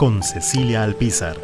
Con Cecilia Alpizar.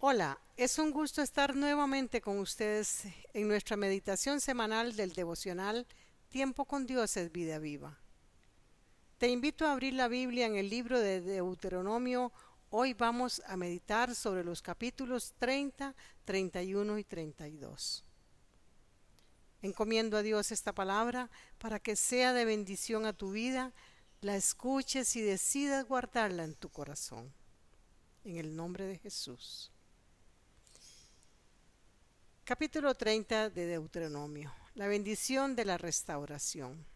Hola, es un gusto estar nuevamente con ustedes en nuestra meditación semanal del devocional Tiempo con Dios es vida viva. Te invito a abrir la Biblia en el libro de Deuteronomio. Hoy vamos a meditar sobre los capítulos 30, 31 y 32. Encomiendo a Dios esta palabra para que sea de bendición a tu vida, la escuches y decidas guardarla en tu corazón. En el nombre de Jesús. Capítulo 30 de Deuteronomio. La bendición de la restauración.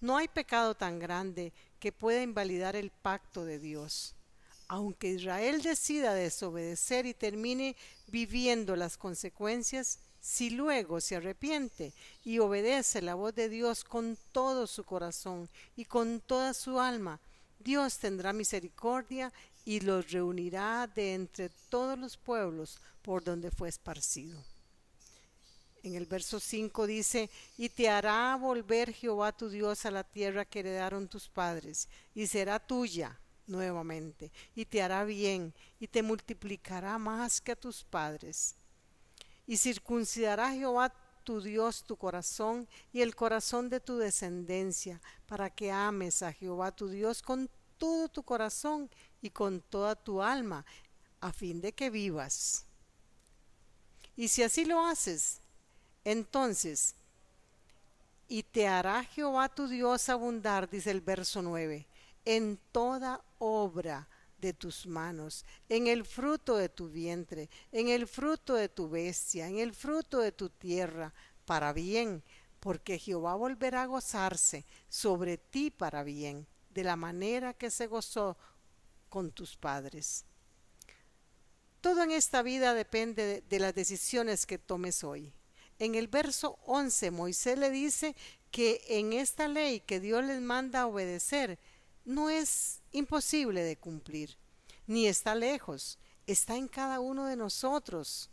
No hay pecado tan grande que pueda invalidar el pacto de Dios. Aunque Israel decida desobedecer y termine viviendo las consecuencias, si luego se arrepiente y obedece la voz de Dios con todo su corazón y con toda su alma, Dios tendrá misericordia y los reunirá de entre todos los pueblos por donde fue esparcido. En el verso 5 dice, y te hará volver Jehová tu Dios a la tierra que heredaron tus padres, y será tuya nuevamente, y te hará bien, y te multiplicará más que a tus padres. Y circuncidará Jehová tu Dios tu corazón y el corazón de tu descendencia, para que ames a Jehová tu Dios con todo tu corazón y con toda tu alma, a fin de que vivas. Y si así lo haces, entonces, y te hará Jehová tu Dios abundar, dice el verso 9, en toda obra de tus manos, en el fruto de tu vientre, en el fruto de tu bestia, en el fruto de tu tierra, para bien, porque Jehová volverá a gozarse sobre ti para bien, de la manera que se gozó con tus padres. Todo en esta vida depende de, las decisiones que tomes hoy. En el verso 11 Moisés le dice que en esta ley que Dios les manda a obedecer no es imposible de cumplir, ni está lejos, está en cada uno de nosotros,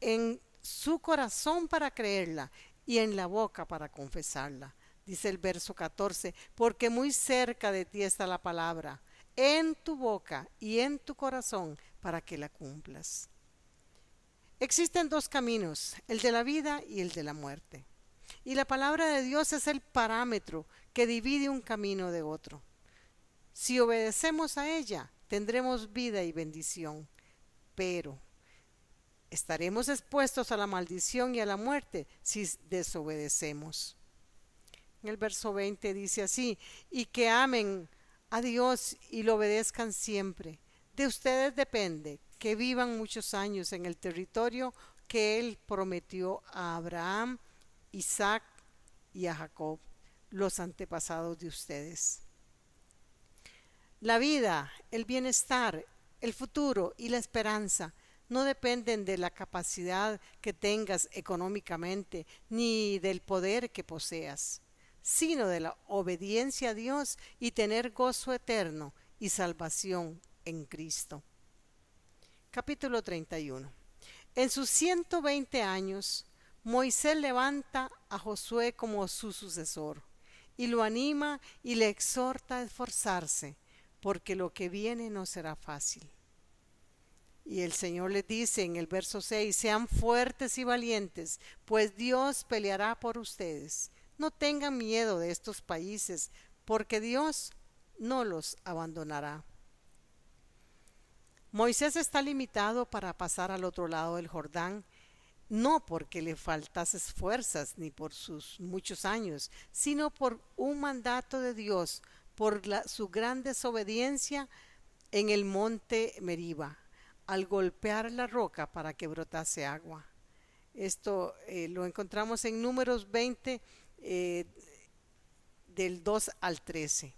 en su corazón para creerla y en la boca para confesarla. Dice el verso 14, porque muy cerca de ti está la palabra, en tu boca y en tu corazón para que la cumplas. Existen dos caminos, el de la vida y el de la muerte. Y la palabra de Dios es el parámetro que divide un camino de otro. Si obedecemos a ella, tendremos vida y bendición, pero estaremos expuestos a la maldición y a la muerte si desobedecemos. En el verso 20 dice así, y que amen a Dios y lo obedezcan siempre. De ustedes depende que vivan muchos años en el territorio que Él prometió a Abraham, Isaac y a Jacob, los antepasados de ustedes. La vida, el bienestar, el futuro y la esperanza no dependen de la capacidad que tengas económicamente ni del poder que poseas, sino de la obediencia a Dios y tener gozo eterno y salvación en Cristo capítulo 31. En sus 120 años, Moisés levanta a Josué como su sucesor y lo anima y le exhorta a esforzarse, porque lo que viene no será fácil. Y el Señor les dice en el verso 6, sean fuertes y valientes, pues Dios peleará por ustedes. No tengan miedo de estos países, porque Dios no los abandonará. Moisés está limitado para pasar al otro lado del Jordán, no porque le faltase fuerzas ni por sus muchos años, sino por un mandato de Dios, por su gran desobediencia en el monte Meriba, al golpear la roca para que brotase agua. Esto eh, lo encontramos en números 20 eh, del 2 al 13.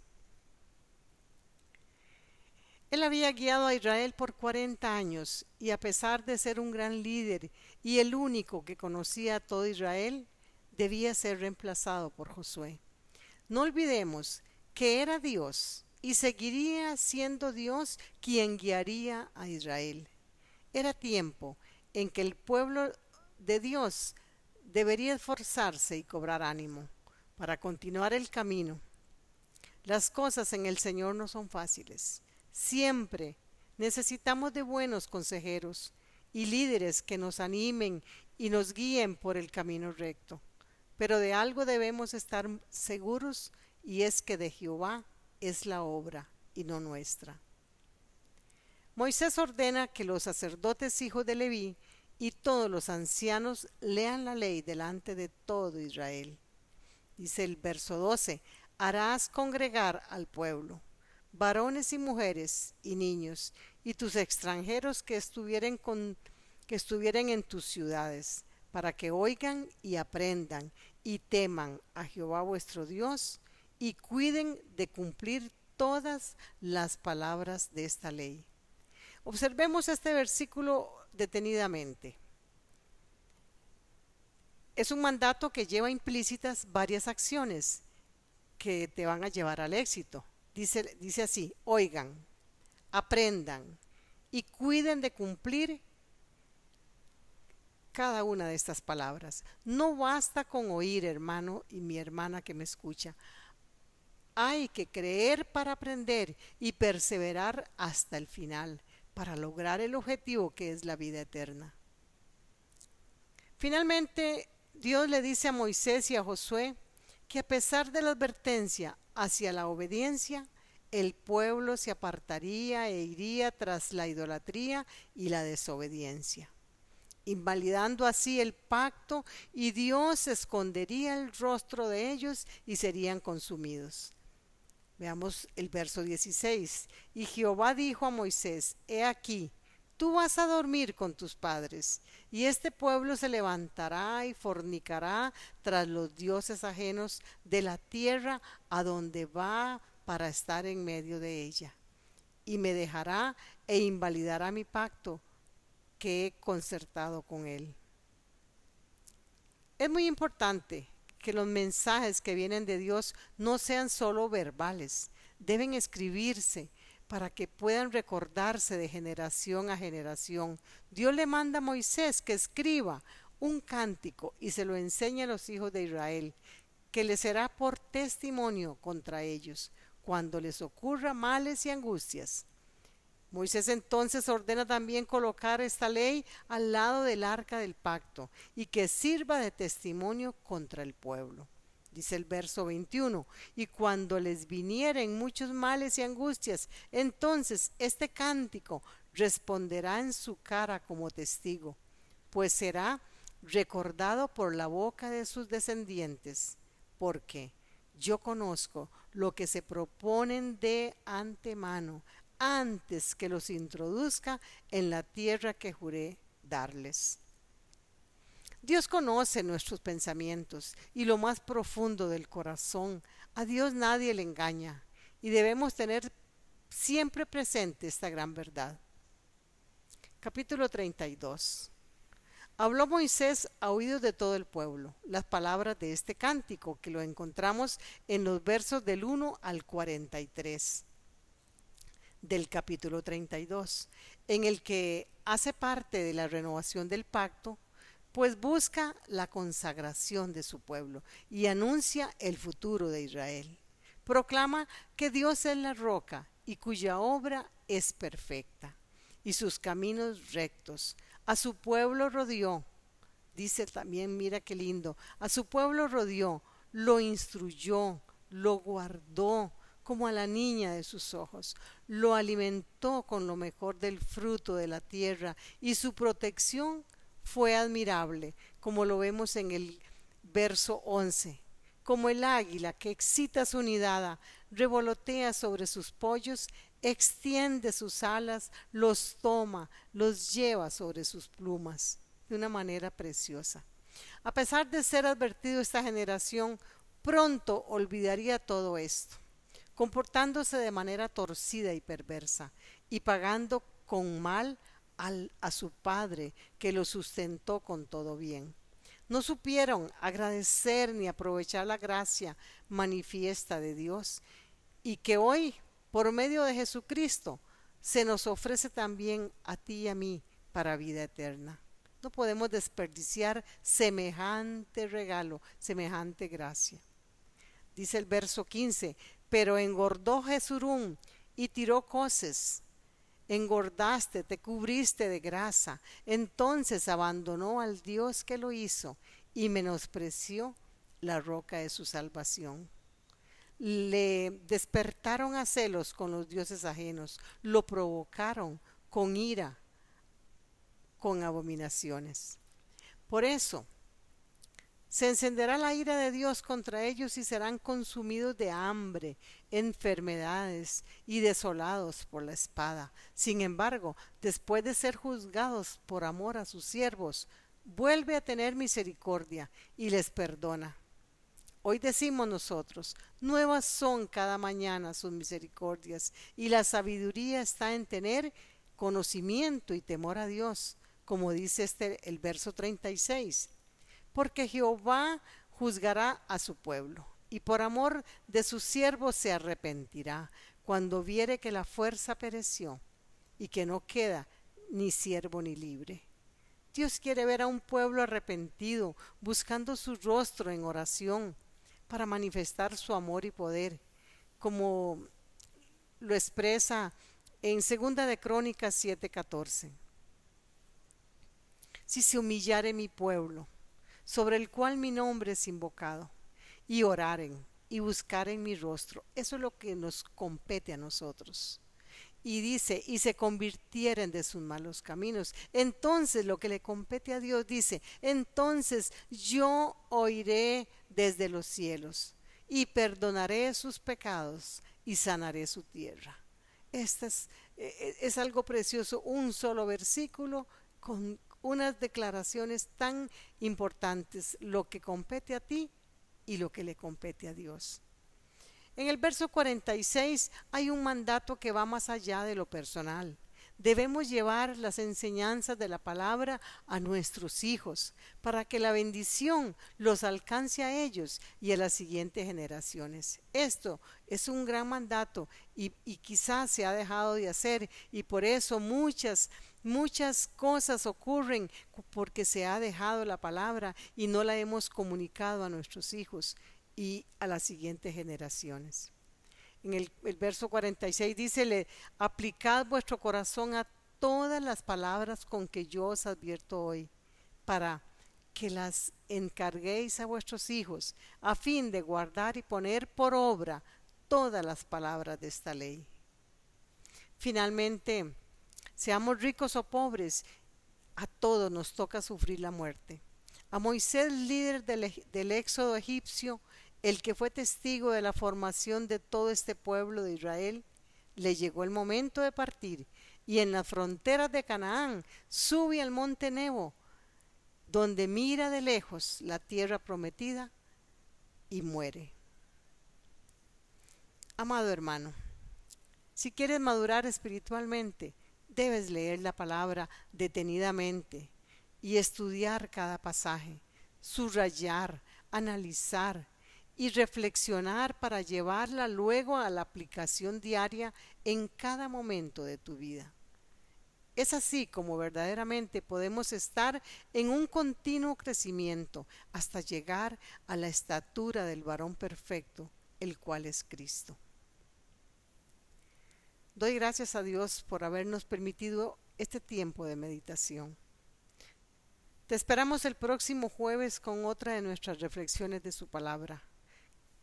Él había guiado a Israel por 40 años y a pesar de ser un gran líder y el único que conocía a todo Israel, debía ser reemplazado por Josué. No olvidemos que era Dios y seguiría siendo Dios quien guiaría a Israel. Era tiempo en que el pueblo de Dios debería esforzarse y cobrar ánimo para continuar el camino. Las cosas en el Señor no son fáciles. Siempre necesitamos de buenos consejeros y líderes que nos animen y nos guíen por el camino recto. Pero de algo debemos estar seguros y es que de Jehová es la obra y no nuestra. Moisés ordena que los sacerdotes hijos de Leví y todos los ancianos lean la ley delante de todo Israel. Dice el verso 12, harás congregar al pueblo, varones y mujeres y niños, y tus extranjeros que estuvieren, que estuvieren en tus ciudades, para que oigan y aprendan y teman a Jehová vuestro Dios y cuiden de cumplir todas las palabras de esta ley. Observemos este versículo detenidamente. Es un mandato que lleva implícitas varias acciones que te van a llevar al éxito. Dice, dice así, oigan, aprendan y cuiden de cumplir cada una de estas palabras. No basta con oír, hermano y mi hermana que me escucha. Hay que creer para aprender y perseverar hasta el final para lograr el objetivo que es la vida eterna. Finalmente, Dios le dice a Moisés y a Josué que a pesar de la advertencia hacia la obediencia, el pueblo se apartaría e iría tras la idolatría y la desobediencia, invalidando así el pacto y Dios escondería el rostro de ellos y serían consumidos. Veamos el verso 16. Y Jehová dijo a Moisés, He aquí, Tú vas a dormir con tus padres, y este pueblo se levantará y fornicará tras los dioses ajenos de la tierra a donde va para estar en medio de ella, y me dejará e invalidará mi pacto que he concertado con él. Es muy importante que los mensajes que vienen de Dios no sean solo verbales, deben escribirse, para que puedan recordarse de generación a generación. Dios le manda a Moisés que escriba un cántico y se lo enseñe a los hijos de Israel, que le será por testimonio contra ellos cuando les ocurra males y angustias. Moisés entonces ordena también colocar esta ley al lado del arca del pacto y que sirva de testimonio contra el pueblo. Dice el verso 21, y cuando les vinieren muchos males y angustias, entonces este cántico responderá en su cara como testigo, pues será recordado por la boca de sus descendientes, porque yo conozco lo que se proponen de antemano, antes que los introduzca en la tierra que juré darles. Dios conoce nuestros pensamientos y lo más profundo del corazón. A Dios nadie le engaña y debemos tener siempre presente esta gran verdad. Capítulo 32. Habló Moisés a oídos de todo el pueblo las palabras de este cántico que lo encontramos en los versos del 1 al 43 del capítulo 32, en el que hace parte de la renovación del pacto pues busca la consagración de su pueblo y anuncia el futuro de Israel. Proclama que Dios es la roca y cuya obra es perfecta y sus caminos rectos. A su pueblo rodeó, dice también, mira qué lindo, a su pueblo rodeó, lo instruyó, lo guardó como a la niña de sus ojos, lo alimentó con lo mejor del fruto de la tierra y su protección fue admirable, como lo vemos en el verso 11. Como el águila que excita su nidada, revolotea sobre sus pollos, extiende sus alas, los toma, los lleva sobre sus plumas de una manera preciosa. A pesar de ser advertido esta generación, pronto olvidaría todo esto, comportándose de manera torcida y perversa, y pagando con mal al, a su padre que lo sustentó con todo bien. No supieron agradecer ni aprovechar la gracia manifiesta de Dios y que hoy, por medio de Jesucristo, se nos ofrece también a ti y a mí para vida eterna. No podemos desperdiciar semejante regalo, semejante gracia. Dice el verso 15, pero engordó Jesurún y tiró coces engordaste, te cubriste de grasa. Entonces abandonó al Dios que lo hizo y menospreció la roca de su salvación. Le despertaron a celos con los dioses ajenos, lo provocaron con ira, con abominaciones. Por eso, se encenderá la ira de Dios contra ellos y serán consumidos de hambre, enfermedades y desolados por la espada. Sin embargo, después de ser juzgados por amor a sus siervos, vuelve a tener misericordia y les perdona. Hoy decimos nosotros, nuevas son cada mañana sus misericordias, y la sabiduría está en tener conocimiento y temor a Dios, como dice este el verso 36 porque Jehová juzgará a su pueblo, y por amor de sus siervos se arrepentirá, cuando viere que la fuerza pereció, y que no queda ni siervo ni libre. Dios quiere ver a un pueblo arrepentido, buscando su rostro en oración, para manifestar su amor y poder, como lo expresa en Segunda de Crónicas 7:14. Si se humillare mi pueblo, sobre el cual mi nombre es invocado, y oraren y buscaren mi rostro. Eso es lo que nos compete a nosotros. Y dice, y se convirtieren de sus malos caminos. Entonces lo que le compete a Dios dice, entonces yo oiré desde los cielos y perdonaré sus pecados y sanaré su tierra. Este es, e, e, es algo precioso, un solo versículo con, unas declaraciones tan importantes, lo que compete a ti y lo que le compete a Dios. En el verso 46 hay un mandato que va más allá de lo personal. Debemos llevar las enseñanzas de la palabra a nuestros hijos para que la bendición los alcance a ellos y a las siguientes generaciones. Esto es un gran mandato y, quizás se ha dejado de hacer y por eso muchas Muchas cosas ocurren porque se ha dejado la palabra y no la hemos comunicado a nuestros hijos y a las siguientes generaciones. En el, verso 46 dice, le, aplicad vuestro corazón a todas las palabras con que yo os advierto hoy, para que las encarguéis a vuestros hijos, a fin de guardar y poner por obra todas las palabras de esta ley. Finalmente, Seamos ricos o pobres, a todos nos toca sufrir la muerte. A Moisés, líder del, éxodo egipcio, el que fue testigo de la formación de todo este pueblo de Israel, le llegó el momento de partir y en las fronteras de Canaán sube al monte Nebo, donde mira de lejos la tierra prometida y muere. Amado hermano, si quieres madurar espiritualmente, Debes leer la palabra detenidamente y estudiar cada pasaje, subrayar, analizar y reflexionar para llevarla luego a la aplicación diaria en cada momento de tu vida. Es así como verdaderamente podemos estar en un continuo crecimiento hasta llegar a la estatura del varón perfecto, el cual es Cristo. Doy gracias a Dios por habernos permitido este tiempo de meditación. Te esperamos el próximo jueves con otra de nuestras reflexiones de su palabra.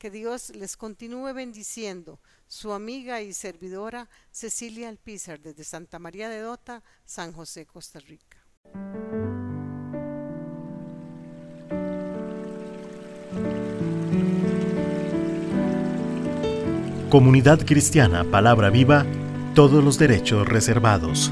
Que Dios les continúe bendiciendo. Su amiga y servidora Cecilia Alpizar desde Santa María de Dota, San José, Costa Rica. Comunidad Cristiana Palabra Viva Todos los derechos reservados.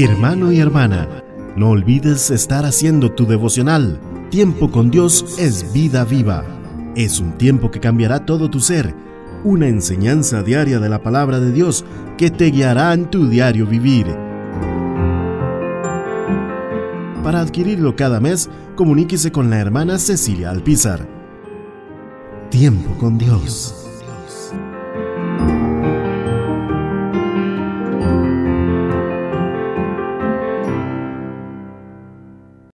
Hermano y hermana, no olvides estar haciendo tu devocional. Tiempo con Dios es vida viva. Es un tiempo que cambiará todo tu ser. Una enseñanza diaria de la palabra de Dios que te guiará en tu diario vivir. Para adquirirlo cada mes, comuníquese con la hermana Cecilia Alpizar. Tiempo con Dios.